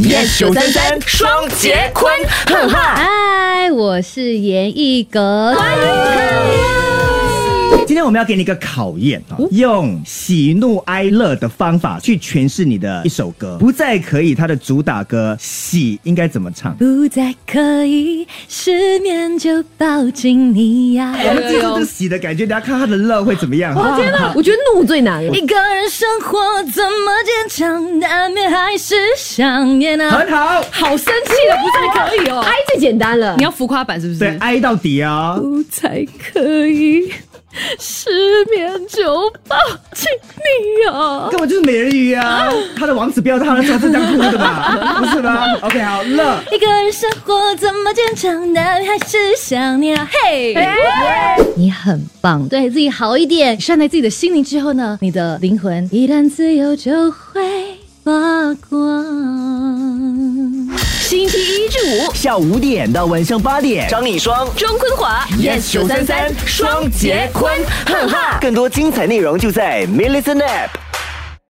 Yes 九三三双节坤，哈哈。嗨，我是严艺格。今天我们要给你一个考验啊，用喜怒哀乐的方法去诠释你的一首歌。不再可以，它的主打歌喜应该怎么唱？不再可以失眠就抱紧你呀。我们记住这个喜的感觉，大家看它的乐会怎么样？我天哪，我觉得怒最难。一个人生活怎么坚强，难免还是想念啊。很好，好生气的，不再可以哦。哀最简单了，你要浮夸版是不是？对，哀到底啊！不再可以失眠就抱紧你啊。根本就是美人鱼啊！他的王子飙他的时候是这样哭的吧？不是吗？OK，好，了。一个人生活怎么坚强，难免还是想念啊。嘿，你很棒，对自己好一点，善待自己的心灵之后呢，你的灵魂一旦自由就会发光。下午五点到晚上八点，张丽双。庄坤华。Yes 九三三。双杰坤，哈哈！更多精彩内容就在 m i l l i c e n App。